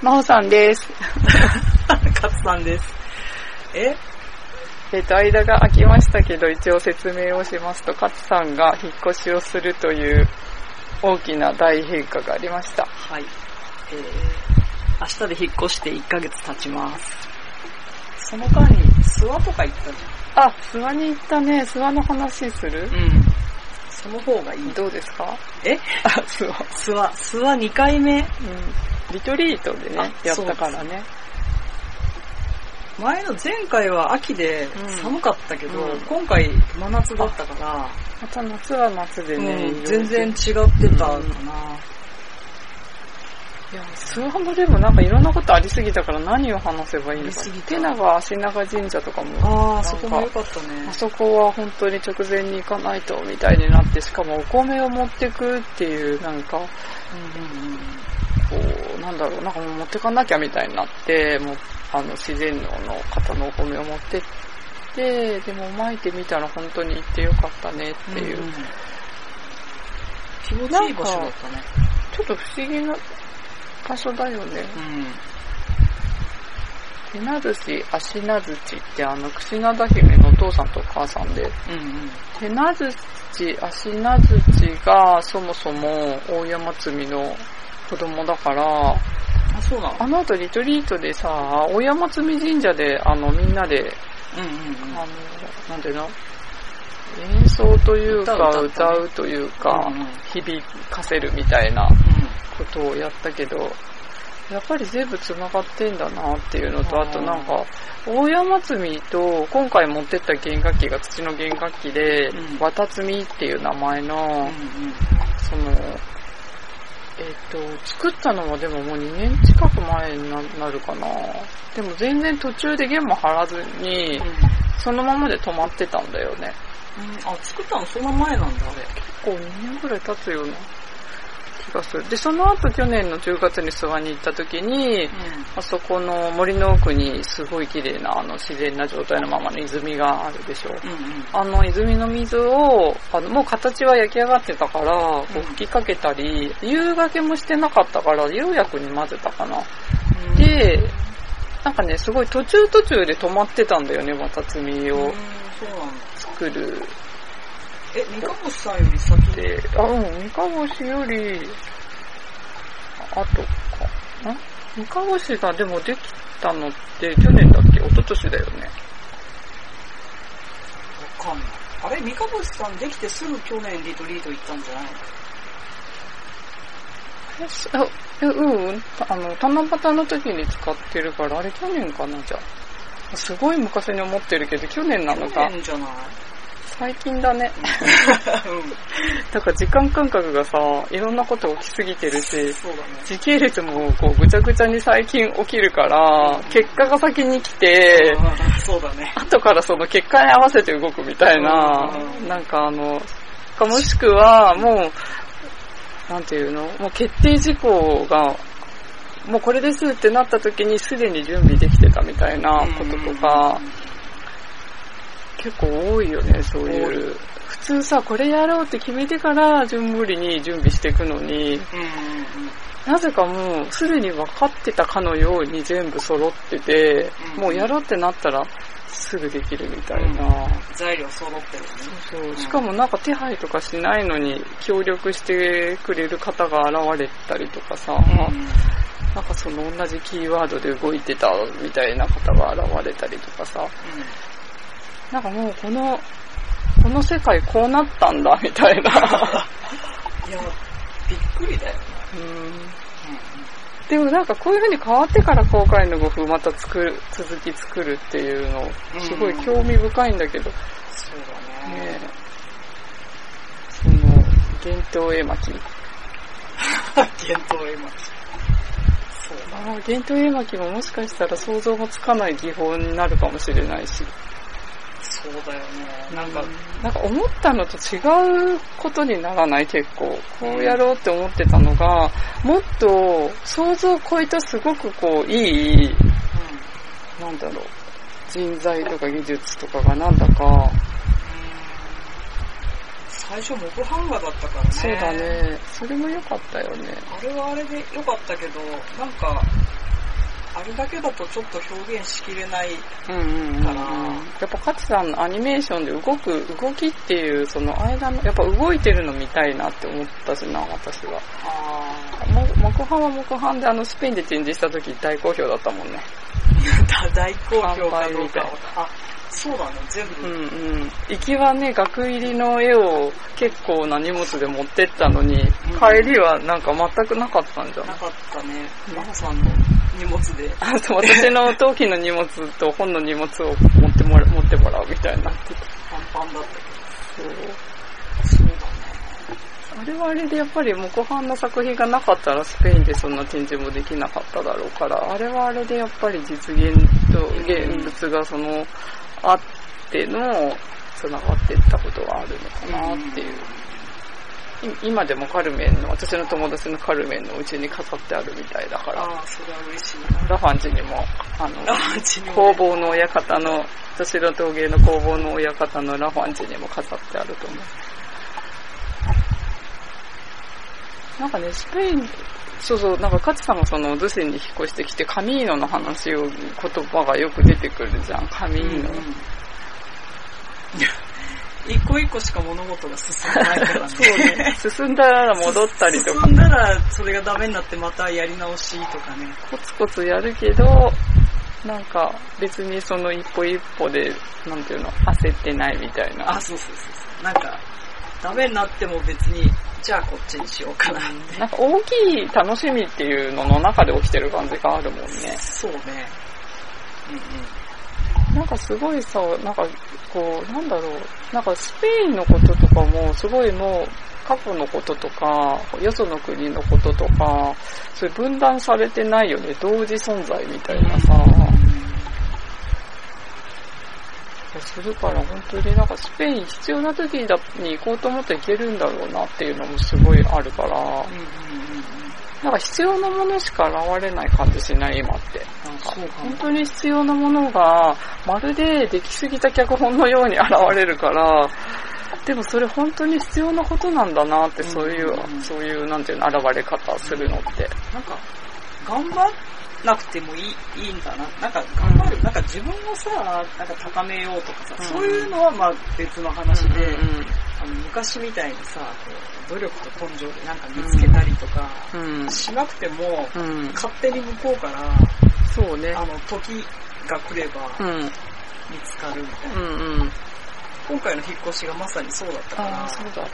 まほさんです。カツさんです。え？えっ、と、間が空きましたけど、一応説明をしますと、勝さんが引っ越しをするという大きな大変化がありました。はい。えー、明日で引っ越して1ヶ月経ちます。その間に、諏訪とか行ったじあ、諏訪に行ったね。諏訪の話する？ゃん。うん。その方がいい。どうですか？え？あ、諏訪。諏訪、諏訪2回目？うん。リトリートでね、あやったからね。前の前回は秋でうん。寒かったけど、うん。今回真夏だったから、また夏は夏でね、うん全然違ってたかな。いや、諏訪もでもなんかいろんなことありすぎたから何を話せばいいのか。手長足長神社とかも、ああ、そこも。良かったねあ。そこは本当に直前に行かないとみたいになって、しかもお米を持ってくっていう、なんか、こう、なんだろう、なんかもう持ってかなきゃみたいになって、もう、あの、自然農の方のお米を持ってって、でも巻いてみたら本当に行ってよかったねっていう。んん気持ちいい場所だったね。ちょっと不思議な場所だよね。うん。手なずし、足なずちってあの、串灘姫のお父さんとお母さんで、うんうん。手なずち、足なずちがそもそも大山積みの子供だから、あ、そうなの？あの後リトリートでさ、大山積み神社であのみんなで、うんうんうん。あの、なんていうの？演奏というか歌うというか、響かせるみたいなうことをやったけど、やっぱり全部繋がってんだなっていうのと、あとなんか、大山積みと今回持ってった弦楽器が土の弦楽器で、うん綿積みっていう名前の、ん。うんうん。その、えっ、と、作ったのはでももう2年近く前にななるかな。でも全然途中で弦も張らずに、そのままで止まってたんだよね。あ、作ったのそんな前なんだ、あれ。結構2年ぐらい経つような気がする。で、その後去年の10月に諏訪に行った時に、あそこの森の奥にすごい綺麗なあの自然な状態のままの泉があるでしょ。うんうん。あの泉の水を、あのもう形は焼き上がってたから、こう吹きかけたり、夕がけもしてなかったから、釉薬に混ぜたかな。で、なんかね、すごい途中途中で止まってたんだよね、綿摘みをうん、そうなんだ。作るえ、三河星さんより先で。で、あ、うん、三河星より、あとかな？三河星がでもできたのって去年だっけ？一昨年だよね。わかんない。あれ、三河星さんできてすぐ去年リトリート行ったんじゃないの？えうん、あの、七夕の時に使ってるから、あれ去年かな、じゃあ。すごい昔に思ってるけど、去年なのか去。年じゃない？最近だね。うん。だから時間感覚がさ、いろんなこと起きすぎてるし、そうだね。時系列もこうぐちゃぐちゃに最近起きるから、結果が先に来て、そうだね。後からその結果に合わせて動くみたいなう、んなんかあの、かもしくはもう、なんていうの？もう決定事項が、もうこれですってなった時にすでに準備できてたみたいなこととか、結構多いよね、そうい多う。普通さ、これやろうって決めてから順繰りに準備していくのに、うんうんうん。なぜかもうすでに分かってたかのように全部揃ってて、うんもうやろうってなったらすぐできるみたいな。材料揃ってるね。そうそう。しかもなんか手配とかしないのに協力してくれる方が現れたりとかさ、なんかその同じキーワードで動いてたみたいな方が現れたりとかさ、なんかもうこの、この世界こうなったんだみたいな。いや、びっくりだよね。うんでもなんかこういう風に変わってから公開の5分また作る、続き作るっていうの、すごい興味深いんだけど、そうだね。ねえその、幻冬絵巻。幻冬絵巻。そうだ。幻冬絵巻ももしかしたら想像もつかない技法になるかもしれないし。そうだよね。なんか、なんか思ったのと違うことにならない結構。こうやろうって思ってたのが、もっと想像を超えたすごくこういい、なんだろう、人材とか技術とかがなんだか、最初木版画だったからね。そうだ。ね。それも良かったよね。あれはあれで良かったけど、なんか、あれだけだとちょっと表現しきれない。うんうんうん、からやっぱ勝さんのアニメーションで動く、動きっていう、その間の、やっぱ動いてるの見たいなって思ったしな、私は。あも木版は木版であのスペインで展示した時大好評だったもんね。あ、大好評かどうかいあ、そうだね、全部。うんうん。行きはね、額入りの絵を結構な荷物で持ってったのに、うん帰りはなんか全くなかったんじゃないなかったね。マホさんの荷物で。あと私の陶器の荷物と本の荷物を持ってもら持ってもらうみたいになってて。パンパンだったけそう。ど。そうだね。あれはあれでやっぱり木版の作品がなかったらスペインでそんな展示もできなかっただろうから、あれはあれでやっぱり実現と現物がその、あっての、繋がっていったことがあるのかなっていう。い今でもカルメンの、私の友達のカルメンのうちに飾ってあるみたいだから、ああ、それは嬉しいな。ラファンチにも、あの、ランチにも工房の親方の、私の陶芸の工房の親方のラファンチにも飾ってあると思う。なんかね、スペイン、そうそう、なんかカツさんがそのドゥセンに引っ越してきて、カミーノの話を、言葉がよく出てくるじゃん、カミーノ。一個一個しか物事が進んでないからね。そうね、進んだら戻ったりとか進、んだらそれがダメになってまたやり直しとかね。コツコツやるけど、なんか別にその一歩一歩で、なんていうの、焦ってないみたいな。あ、そうそうそうそう。なんか、ダメになっても別に、じゃあこっちにしようかなって。なんか大きい楽しみっていうのの中で起きてる感じがあるもんね。そうね。うんうん。なんかすごいさ、なんかこう、なんだろう、なんかスペインのこととかもすごいもう過去のこととか、よその国のこととか、そういう分断されてないよね、同時存在みたいなさ、するから本当になんかスペイン必要な時だに行こうと思って行けるんだろうなっていうのもすごいあるから、うんうんうんうん。なんか必要なものしか現れない感じしない今って。なんか本当に必要なものがまるでできすぎた脚本のように現れるから、でもそれ本当に必要なことなんだなって、そういう、うんうんうんそういう、なんていうの、現れ方するのって。なんか、頑張なくてもいいいいんだな。なんか、頑張る、なんか自分をさ、なんか高めようとかさ、うんそういうのはまあ別の話で、うんあの昔みたいにさ、こう努力と根性でなんか見つけたりとか、うん。しなくても、うん。うん。勝手に向こうから、そうね。あの、時が来ればうん。見つかるみたいな。うんうん。今回の引っ越しがまさにそうだったから、ああ、そうだね。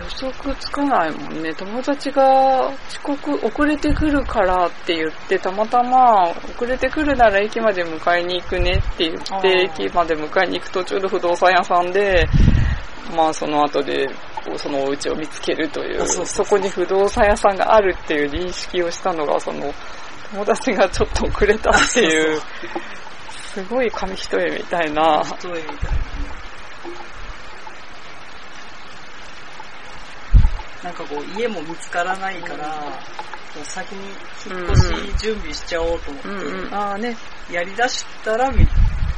予測つかないもんね。友達が遅刻、遅れてくるからって言って、たまたま遅れてくるなら駅まで迎えに行くねって言って、駅まで迎えに行く途中の不動産屋さんで、まあその後でそのお家を見つけるという、あそこに不動産屋さんがあるっていう認識をしたのが、その友達がちょっと遅れたっていう、すごい紙一重みたいな。一重みたいななんかこう、家も見つからないから、こう先に引っ越し準備しちゃおうと思って、うんうん。ああね、やり出したらみ、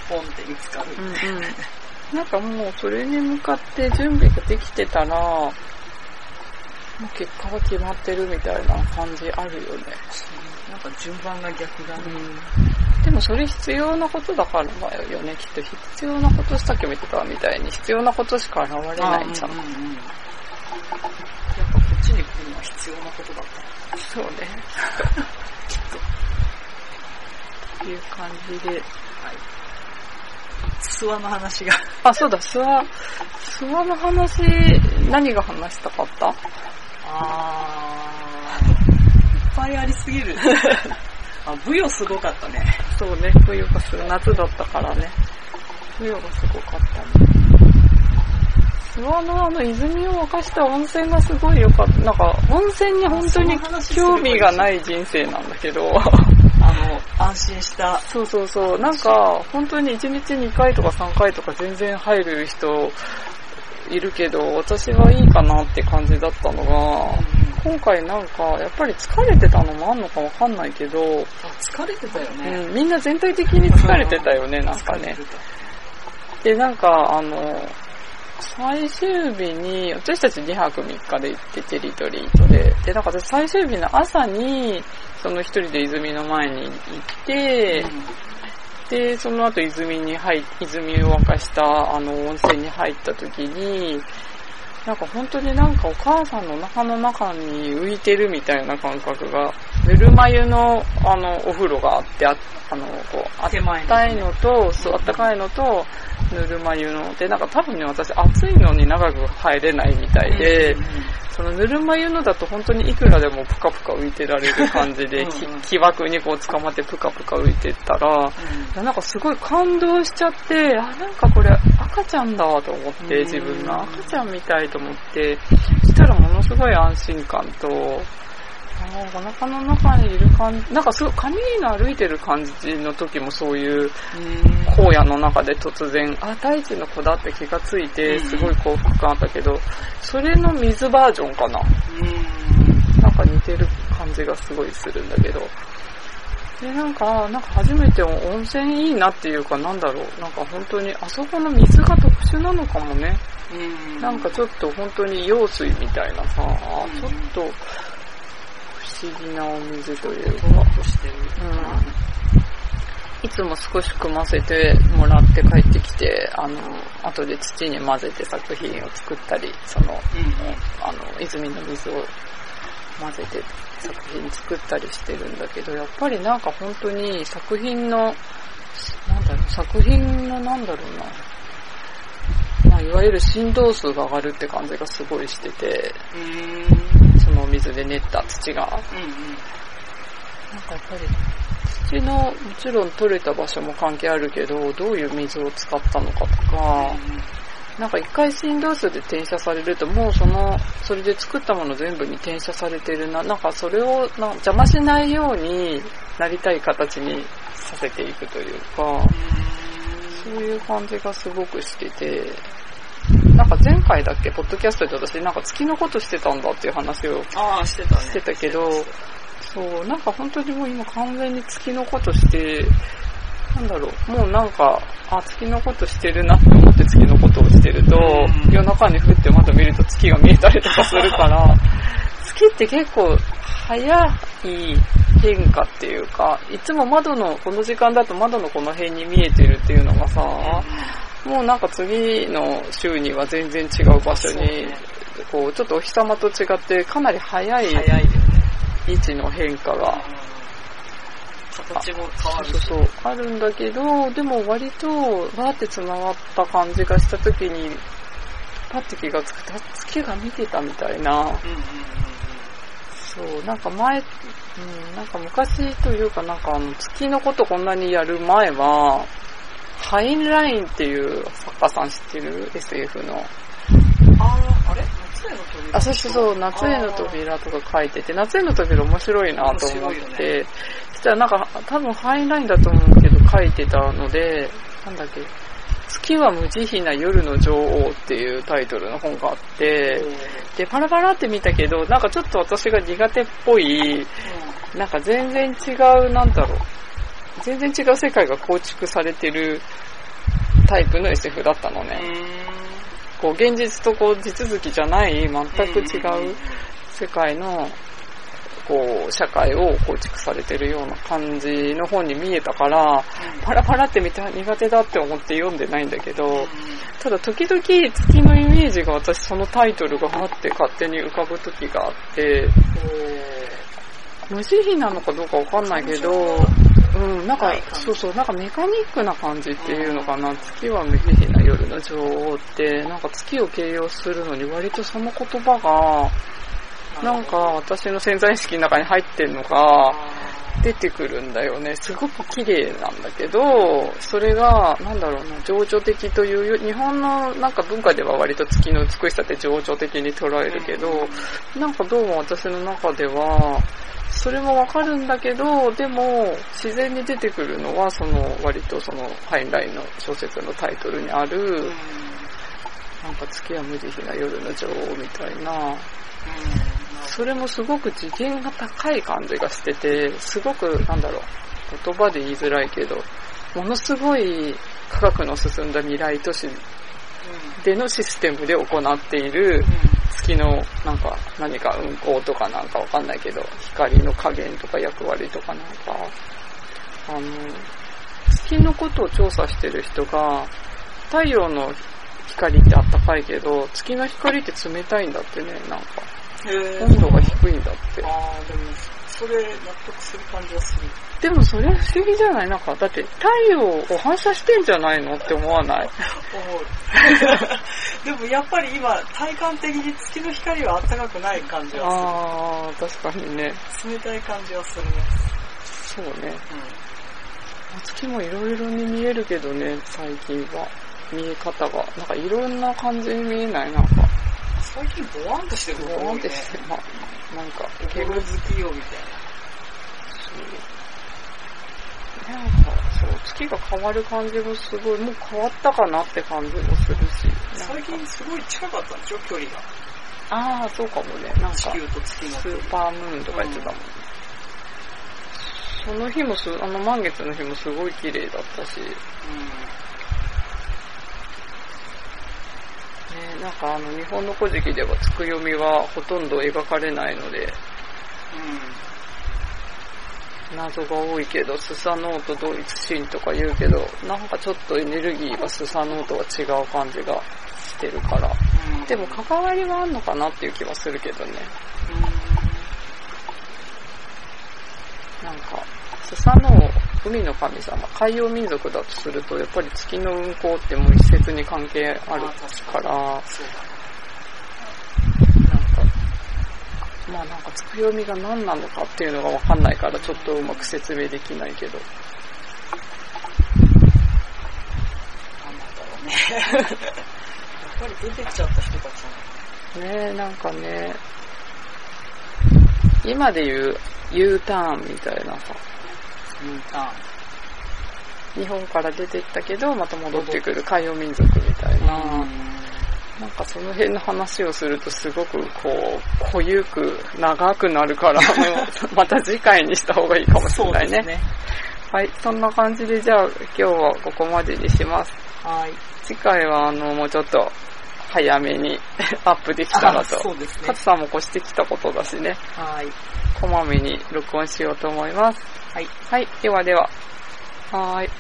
ポンって見つかる。うんうん。なんかもうそれに向かって準備ができてたら、もう結果は決まってるみたいな感じあるよね。なんか順番が逆だね。でもそれ必要なことだからだよね。きっと必要なことしたけ見てたみたいに必要なことしか現れないじゃん。に来るのは必要なことだった。そうね。きっと。いう感じで。はい。諏訪の話が。あ、そうだ、諏訪、諏訪の話、何が話したかった？あー、いっぱいありすぎる。あ、ブヨすごかったね。そうね、冬がする、夏だったからね。冬がすごかったね。諏訪のあの泉を沸かした温泉がすごい良かった。なんか、温泉に本当に興味がない人生なんだけど、あの、安心した。そうそうそう、なんか、本当に1日2回とか3回とか全然入る人いるけど、私はいいかなって感じだったのが、今回なんか、やっぱり疲れてたのもあんのかわかんないけど、あ疲れてたよね。うん、みんな全体的に疲れてたよね、なんかねで、なんか、あの、最終日に、私たち2泊3日で行って、テリトリートで。で、なんか私最終日の朝に、その一人で泉の前に行って、で、その後泉に入っ、泉を沸かしたあの温泉に入った時に、なんか本当になんかお母さんの中の中に浮いてるみたいな感覚が、ぬるま湯のあのお風呂があって、ああの、こう、あったいのと、そう、あったかいのと、ぬるま湯の、で、なんか多分ね、私暑いのに長く入れないみたいで、そのぬるま湯のだと本当にいくらでもプカプカ浮いてられる感じで、うんき木枠にこう捕まってプカプカ浮いてたら、なんかすごい感動しちゃって、あ、なんかこれ赤ちゃんだと思って、うん自分が赤ちゃんみたいと思って、そしたらものすごい安心感と、あお腹の中にいる感じ、なんかすごい、髪の歩いてる感じの時もそういう荒野の中で突然、あ、大地の子だって気がついて、すごい幸福感あったけど、それの水バージョンかな。なんか似てる感じがすごいするんだけど。で、なんか、なんか初めて温泉いいなっていうかなんだろう。なんか本当に、あそこの水が特殊なのかもね。なんかちょっと本当に用水みたいなさ、うんちょっと不思議なお水というか。ふわっとしてる。いつも少し組ませてもらって帰ってきて、あの、後で土に混ぜて作品を作ったり、その、あの、泉の水を混ぜて作品作ったりしてるんだけど、やっぱりなんか本当に作品の、なんだろう、作品のなんだろうな、まあ、いわゆる振動数が上がるって感じがすごいしてて、その水で練った土が。なんかやっぱり土のもちろん取れた場所も関係あるけど、どういう水を使ったのかとか、なんか一回振動数で転写されるともうその、それで作ったもの全部に転写されてるな。なんかそれをな邪魔しないようになりたい形にさせていくというか、そういう感じがすごくしてて、なんか前回だっけ、ポッドキャストで私なんか月のことしてたんだっていう話をああ、してたね。してたけど、そう、なんか本当にもう今完全に月のことして、なんだろう、もうなんか、あ、月のことしてるなって思って月のことをしてると、うん夜中に降ってまた見ると月が見えたりとかするから、月って結構早い変化っていうか、いつも窓の、この時間だと窓のこの辺に見えてるっていうのがさ、もうなんか次の週には全然違う場所に、こう、ちょっとお日様と違ってかなり早い早いよね。位置の変化が、形も変わるし。そうそう、あるんだけど、でも割と、バーって繋がった感じがした時に、パッて気がつく月が見てたみたいな、うんうんうんそう、なんか前、うん、なんか昔というかなんかあの月のことこんなにやる前は、ハインラインっていう作家さん知ってる ?SF の。ああ、あれ？夏への扉？あ、そうそうそう、夏への扉とか書いてて、夏への扉面白いなと思って、そしたらなんか多分ハインラインだと思うけど書いてたので、なんだっけ、月は無慈悲な夜の女王っていうタイトルの本があって、で、パラパラって見たけど、なんかちょっと私が苦手っぽい、なんか全然違う、なんだろう、全然違う世界が構築されてるタイプの SF だったのね。こう、現実とこう、地続きじゃない、全く違う世界の、こう、社会を構築されてるような感じの本に見えたから、パラパラって見て苦手だって思って読んでないんだけど、ただ時々月のイメージが私そのタイトルがあって勝手に浮かぶ時があって、無慈悲なのかどうかわかんないけど、うん、なんかはい、そうそう、なんかメカニックな感じっていうのかな、月は無慈悲な夜の女王って、なんか月を形容するのに割とその言葉が、なんか私の潜在意識の中に入ってんのが、出てくるんだよね。すごく綺麗なんだけど、それが、なんだろうな、情緒的というよ、日本のなんか文化では割と月の美しさって情緒的に捉えるけど、なんかどうも私の中では、それもわかるんだけど、でも自然に出てくるのは、その割とそのハインラインの小説のタイトルにある、なんか月は無慈悲な夜の女王みたいな、それもすごく次元が高い感じがしてて、すごく、なんだろう、言葉で言いづらいけど、ものすごい科学の進んだ未来都市でのシステムで行っている月のなんか何か運行とかなんかわかんないけど、光の加減とか役割とかなんか、あの、月のことを調査してる人が、太陽の光ってあったかいけど、月の光って冷たいんだってね、なんか。へ温度が低いんだって。ああ、でも、それ納得する感じはする。でもそれ不思議じゃない？なんか、だって太陽を反射してんじゃないのって思わない？思う。でもやっぱり今、体感的に月の光は暖かくない感じはあー、確かにね。する。冷たい感じはするね。そうね。う月もいろいろに見えるけどね、最近は。見え方が。なんかいろんな感じに見えない？なんか。ん。最近ボワンとしてるボーン多いね。ってして、まあ、なんか、ゲル好きよみたいそう。なんか、そう、月が変わる感じもすごい、もう変わったかなって感じもするし。な。最近すごい近かったんでしょ、距離が。ああ、そうかもね。なんか、地球と月のスーパームーンとか言ってたもんね。その日もす、あの満月の日もすごい綺麗だったし、ね、なんかあの日本の古事記ではつく読みはほとんど描かれないので、うん。謎が多いけど、スサノオと同一神とか言うけど、なんかちょっとエネルギーがスサノオとは違う感じがしてるから。うん。うん。でも関わりはあんのかなっていう気はするけどね。なんか、スサ海の神様、海洋民族だとすると、やっぱり月の運行ってもう一説に関係あるか、からなんか、まあなんか、つくよみが何なのかっていうのがわかんないから、ちょっとうまく説明できないけど。なんなんだろうね。やっぱり出てきちゃった人たちなのねえ、なんかね、今で言う U ターンみたいなさ、うん、あ日本から出てったけど、また戻ってくる海洋民族みたいな、なんかその辺の話をするとすごくこう、濃ゆく長くなるから、また次回にした方がいいかもしれないね。ね。はい、そんな感じでじゃあ今日はここまでにします。はい。次回はあの、もうちょっと早めに アップできたらあと。そうですねカ。ツさんも越してきたことだしね、はい。こまめに録音しようと思います。はい。はい、ではでは。はーい。